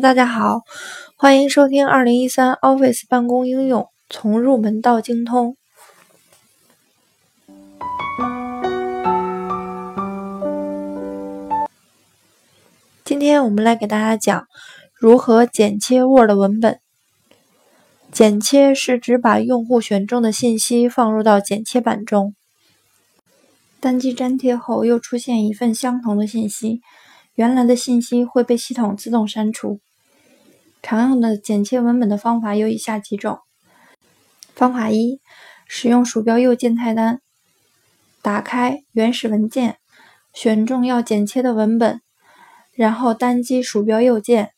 大家好，欢迎收听二零一三 Office 办公应用从入门到精通。今天我们来给大家讲如何剪切 Word 文本。剪切是指把用户选中的信息放入到剪切板中，单击粘贴后又出现一份相同的信息。原来的信息会被系统自动删除。常用的剪切文本的方法有以下几种：方法一，使用鼠标右键菜单，打开原始文件，选中要剪切的文本，然后单击鼠标右键，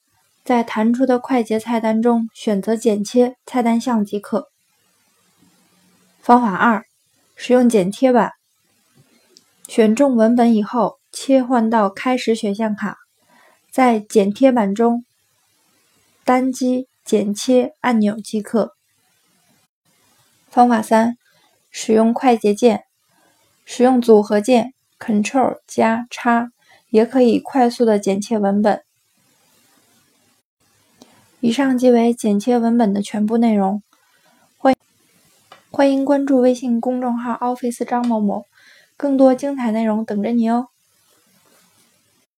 在弹出的快捷菜单中选择剪切菜单项即可。方法二，使用剪贴板，选中文本以后。切换到开始选项卡，在剪贴板中单击剪切按钮即可。方法三，使用快捷键，使用组合键 Ctrl 加叉，也可以快速的剪切文本。以上即为剪切文本的全部内容。欢欢迎关注微信公众号 Office 张某某，更多精彩内容等着你哦。